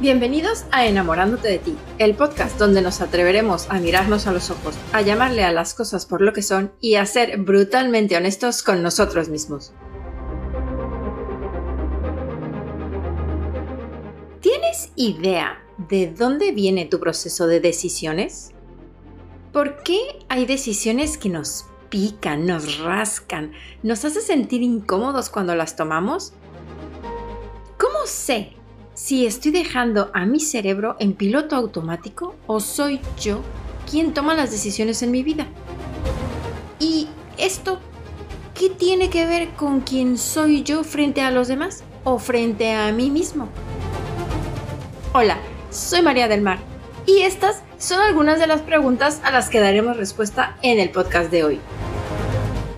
Bienvenidos a Enamorándote de ti, el podcast donde nos atreveremos a mirarnos a los ojos, a llamarle a las cosas por lo que son y a ser brutalmente honestos con nosotros mismos. ¿Tienes idea de dónde viene tu proceso de decisiones? ¿Por qué hay decisiones que nos pican, nos rascan, nos hace sentir incómodos cuando las tomamos? ¿Cómo sé si estoy dejando a mi cerebro en piloto automático o soy yo quien toma las decisiones en mi vida. ¿Y esto qué tiene que ver con quién soy yo frente a los demás o frente a mí mismo? Hola, soy María del Mar y estas son algunas de las preguntas a las que daremos respuesta en el podcast de hoy.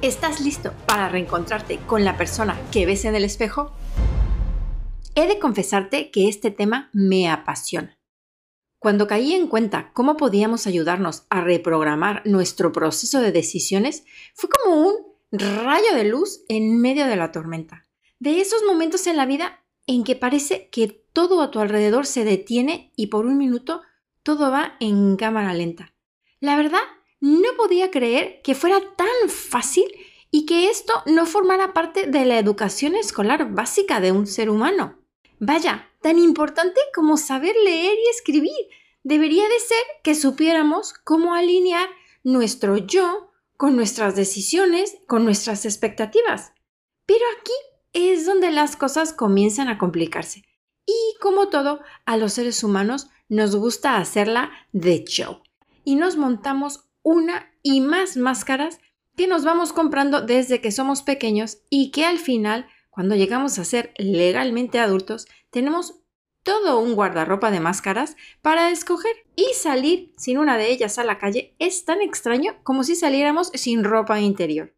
¿Estás listo para reencontrarte con la persona que ves en el espejo? He de confesarte que este tema me apasiona. Cuando caí en cuenta cómo podíamos ayudarnos a reprogramar nuestro proceso de decisiones, fue como un rayo de luz en medio de la tormenta. De esos momentos en la vida en que parece que todo a tu alrededor se detiene y por un minuto todo va en cámara lenta. La verdad, no podía creer que fuera tan fácil y que esto no formara parte de la educación escolar básica de un ser humano. Vaya, tan importante como saber leer y escribir. Debería de ser que supiéramos cómo alinear nuestro yo con nuestras decisiones, con nuestras expectativas. Pero aquí es donde las cosas comienzan a complicarse. Y como todo, a los seres humanos nos gusta hacerla de show. Y nos montamos una y más máscaras que nos vamos comprando desde que somos pequeños y que al final cuando llegamos a ser legalmente adultos, tenemos todo un guardarropa de máscaras para escoger y salir sin una de ellas a la calle es tan extraño como si saliéramos sin ropa interior.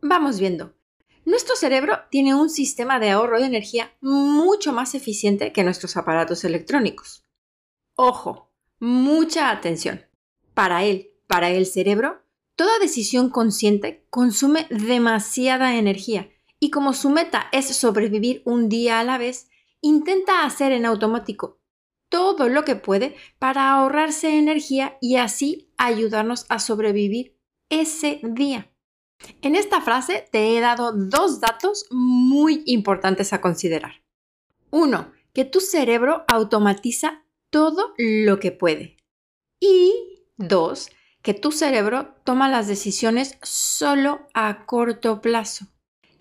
Vamos viendo. Nuestro cerebro tiene un sistema de ahorro de energía mucho más eficiente que nuestros aparatos electrónicos. Ojo, mucha atención. Para él, para el cerebro, toda decisión consciente consume demasiada energía y como su meta es sobrevivir un día a la vez, intenta hacer en automático todo lo que puede para ahorrarse energía y así ayudarnos a sobrevivir ese día. En esta frase te he dado dos datos muy importantes a considerar. Uno, que tu cerebro automatiza todo lo que puede. Y dos, que tu cerebro toma las decisiones solo a corto plazo.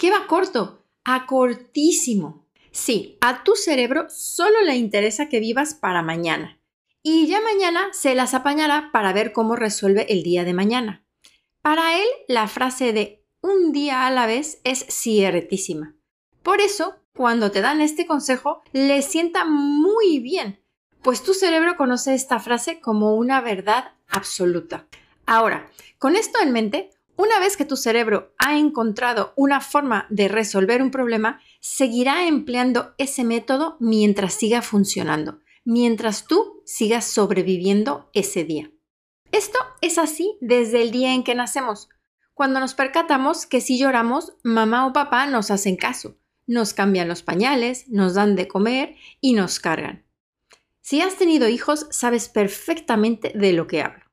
¿Qué va corto? A cortísimo. Sí, a tu cerebro solo le interesa que vivas para mañana. Y ya mañana se las apañará para ver cómo resuelve el día de mañana. Para él, la frase de un día a la vez es ciertísima. Por eso, cuando te dan este consejo, le sienta muy bien, pues tu cerebro conoce esta frase como una verdad absoluta. Ahora, con esto en mente, una vez que tu cerebro ha encontrado una forma de resolver un problema, seguirá empleando ese método mientras siga funcionando, mientras tú sigas sobreviviendo ese día. Esto es así desde el día en que nacemos. Cuando nos percatamos que si lloramos, mamá o papá nos hacen caso, nos cambian los pañales, nos dan de comer y nos cargan. Si has tenido hijos, sabes perfectamente de lo que hablo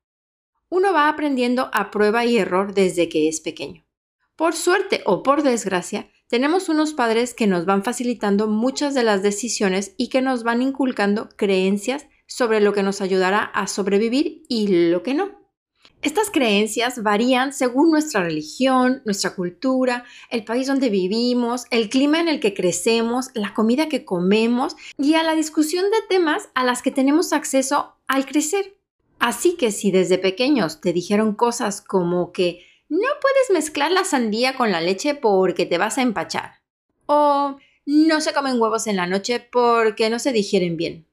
uno va aprendiendo a prueba y error desde que es pequeño. Por suerte o por desgracia, tenemos unos padres que nos van facilitando muchas de las decisiones y que nos van inculcando creencias sobre lo que nos ayudará a sobrevivir y lo que no. Estas creencias varían según nuestra religión, nuestra cultura, el país donde vivimos, el clima en el que crecemos, la comida que comemos y a la discusión de temas a las que tenemos acceso al crecer. Así que si desde pequeños te dijeron cosas como que no puedes mezclar la sandía con la leche porque te vas a empachar, o no se comen huevos en la noche porque no se digieren bien,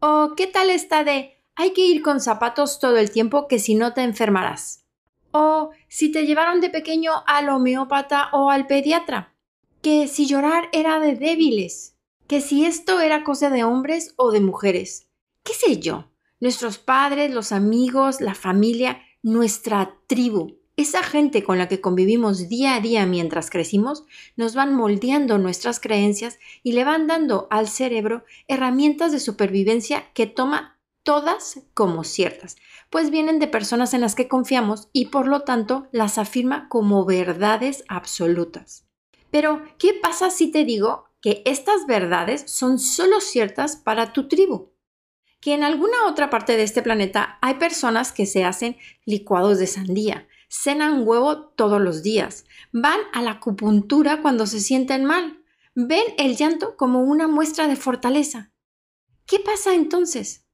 o qué tal está de hay que ir con zapatos todo el tiempo que si no te enfermarás, o si te llevaron de pequeño al homeópata o al pediatra, que si llorar era de débiles, que si esto era cosa de hombres o de mujeres, qué sé yo nuestros padres, los amigos, la familia, nuestra tribu, esa gente con la que convivimos día a día mientras crecimos nos van moldeando nuestras creencias y le van dando al cerebro herramientas de supervivencia que toma todas como ciertas, pues vienen de personas en las que confiamos y por lo tanto las afirma como verdades absolutas. Pero, ¿qué pasa si te digo que estas verdades son solo ciertas para tu tribu? Que en alguna otra parte de este planeta hay personas que se hacen licuados de sandía, cenan huevo todos los días, van a la acupuntura cuando se sienten mal, ven el llanto como una muestra de fortaleza. ¿Qué pasa entonces?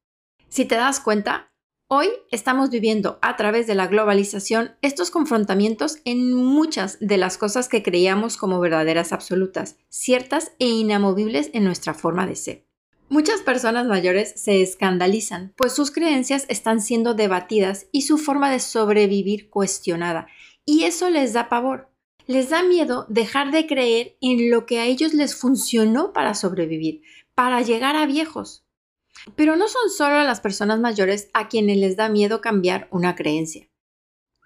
Si te das cuenta, hoy estamos viviendo a través de la globalización estos confrontamientos en muchas de las cosas que creíamos como verdaderas absolutas, ciertas e inamovibles en nuestra forma de ser. Muchas personas mayores se escandalizan, pues sus creencias están siendo debatidas y su forma de sobrevivir cuestionada, y eso les da pavor. Les da miedo dejar de creer en lo que a ellos les funcionó para sobrevivir, para llegar a viejos. Pero no son solo las personas mayores a quienes les da miedo cambiar una creencia.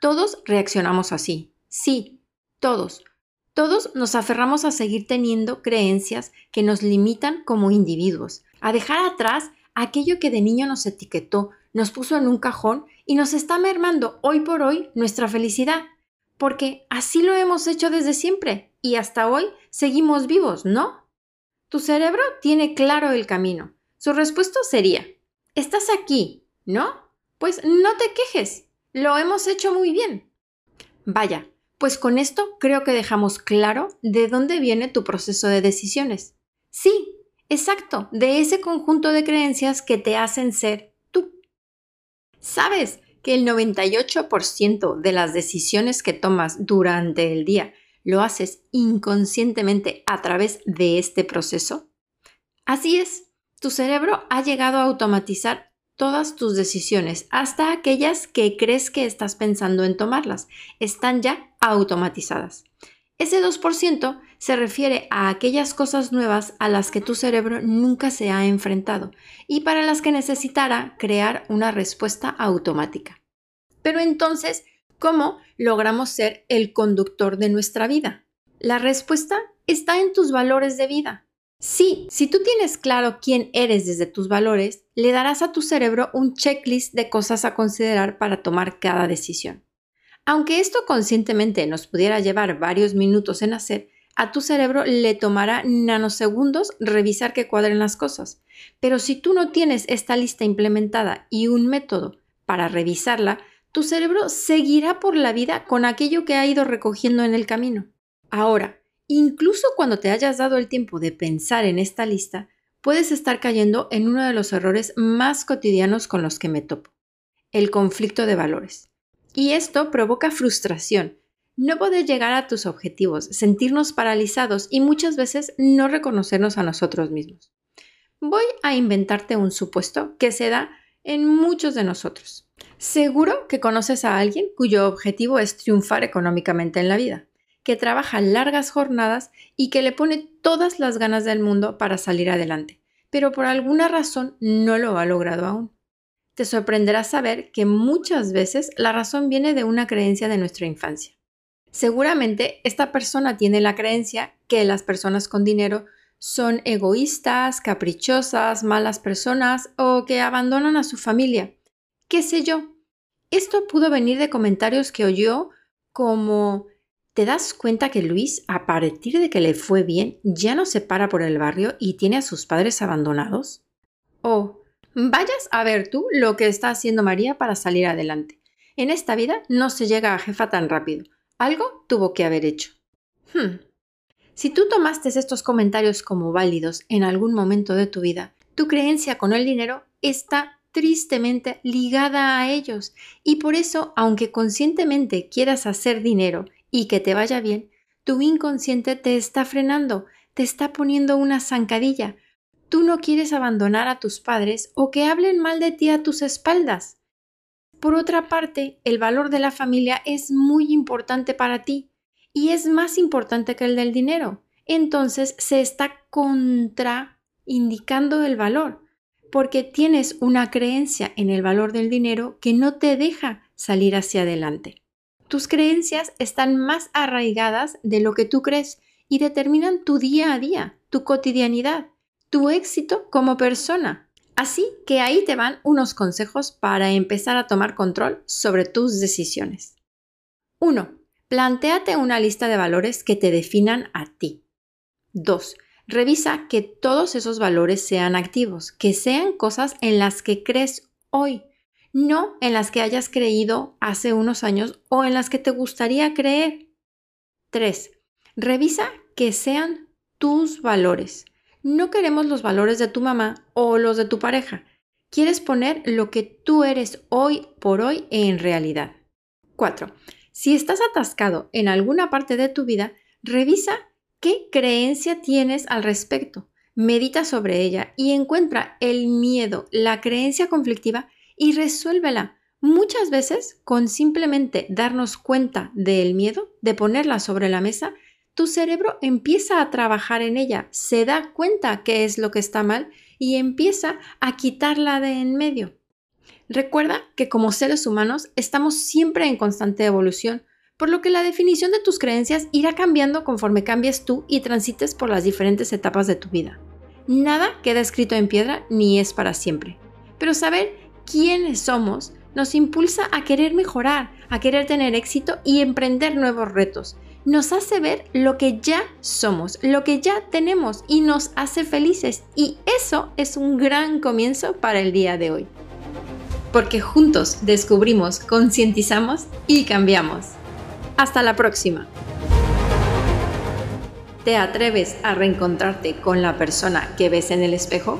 Todos reaccionamos así. Sí, todos. Todos nos aferramos a seguir teniendo creencias que nos limitan como individuos, a dejar atrás aquello que de niño nos etiquetó, nos puso en un cajón y nos está mermando hoy por hoy nuestra felicidad. Porque así lo hemos hecho desde siempre y hasta hoy seguimos vivos, ¿no? Tu cerebro tiene claro el camino. Su respuesta sería, estás aquí, ¿no? Pues no te quejes, lo hemos hecho muy bien. Vaya, pues con esto creo que dejamos claro de dónde viene tu proceso de decisiones. Sí, Exacto, de ese conjunto de creencias que te hacen ser tú. ¿Sabes que el 98% de las decisiones que tomas durante el día lo haces inconscientemente a través de este proceso? Así es, tu cerebro ha llegado a automatizar todas tus decisiones, hasta aquellas que crees que estás pensando en tomarlas. Están ya automatizadas. Ese 2% se refiere a aquellas cosas nuevas a las que tu cerebro nunca se ha enfrentado y para las que necesitará crear una respuesta automática. Pero entonces, ¿cómo logramos ser el conductor de nuestra vida? La respuesta está en tus valores de vida. Sí, si tú tienes claro quién eres desde tus valores, le darás a tu cerebro un checklist de cosas a considerar para tomar cada decisión. Aunque esto conscientemente nos pudiera llevar varios minutos en hacer, a tu cerebro le tomará nanosegundos revisar que cuadren las cosas. Pero si tú no tienes esta lista implementada y un método para revisarla, tu cerebro seguirá por la vida con aquello que ha ido recogiendo en el camino. Ahora, incluso cuando te hayas dado el tiempo de pensar en esta lista, puedes estar cayendo en uno de los errores más cotidianos con los que me topo, el conflicto de valores. Y esto provoca frustración, no poder llegar a tus objetivos, sentirnos paralizados y muchas veces no reconocernos a nosotros mismos. Voy a inventarte un supuesto que se da en muchos de nosotros. Seguro que conoces a alguien cuyo objetivo es triunfar económicamente en la vida, que trabaja largas jornadas y que le pone todas las ganas del mundo para salir adelante, pero por alguna razón no lo ha logrado aún te sorprenderá saber que muchas veces la razón viene de una creencia de nuestra infancia. Seguramente esta persona tiene la creencia que las personas con dinero son egoístas, caprichosas, malas personas o que abandonan a su familia. ¿Qué sé yo? Esto pudo venir de comentarios que oyó como ¿Te das cuenta que Luis, a partir de que le fue bien, ya no se para por el barrio y tiene a sus padres abandonados? O Vayas a ver tú lo que está haciendo María para salir adelante. En esta vida no se llega a jefa tan rápido. Algo tuvo que haber hecho. Hmm. Si tú tomaste estos comentarios como válidos en algún momento de tu vida, tu creencia con el dinero está tristemente ligada a ellos y por eso, aunque conscientemente quieras hacer dinero y que te vaya bien, tu inconsciente te está frenando, te está poniendo una zancadilla, tú no quieres abandonar a tus padres o que hablen mal de ti a tus espaldas. Por otra parte, el valor de la familia es muy importante para ti y es más importante que el del dinero. Entonces se está contraindicando el valor porque tienes una creencia en el valor del dinero que no te deja salir hacia adelante. tus creencias están más arraigadas de lo que tú crees y determinan tu día a día, tu cotidianidad, tu éxito como persona. Así que ahí te van unos consejos para empezar a tomar control sobre tus decisiones. 1. Plantéate una lista de valores que te definan a ti. 2. Revisa que todos esos valores sean activos, que sean cosas en las que crees hoy, no en las que hayas creído hace unos años o en las que te gustaría creer. 3. Revisa que sean tus valores. No queremos los valores de tu mamá o los de tu pareja. Quieres poner lo que tú eres hoy por hoy en realidad. 4. Si estás atascado en alguna parte de tu vida, revisa qué creencia tienes al respecto. Medita sobre ella y encuentra el miedo, la creencia conflictiva y resuélvela. Muchas veces, con simplemente darnos cuenta del miedo, de ponerla sobre la mesa, tu cerebro empieza a trabajar en ella, se da cuenta qué es lo que está mal y empieza a quitarla de en medio. Recuerda que como seres humanos estamos siempre en constante evolución, por lo que la definición de tus creencias irá cambiando conforme cambies tú y transites por las diferentes etapas de tu vida. Nada queda escrito en piedra ni es para siempre. Pero saber quiénes somos nos impulsa a querer mejorar, a querer tener éxito y emprender nuevos retos nos hace ver lo que ya somos, lo que ya tenemos y nos hace felices. Y eso es un gran comienzo para el día de hoy. Porque juntos descubrimos, concientizamos y cambiamos. Hasta la próxima. ¿Te atreves a reencontrarte con la persona que ves en el espejo?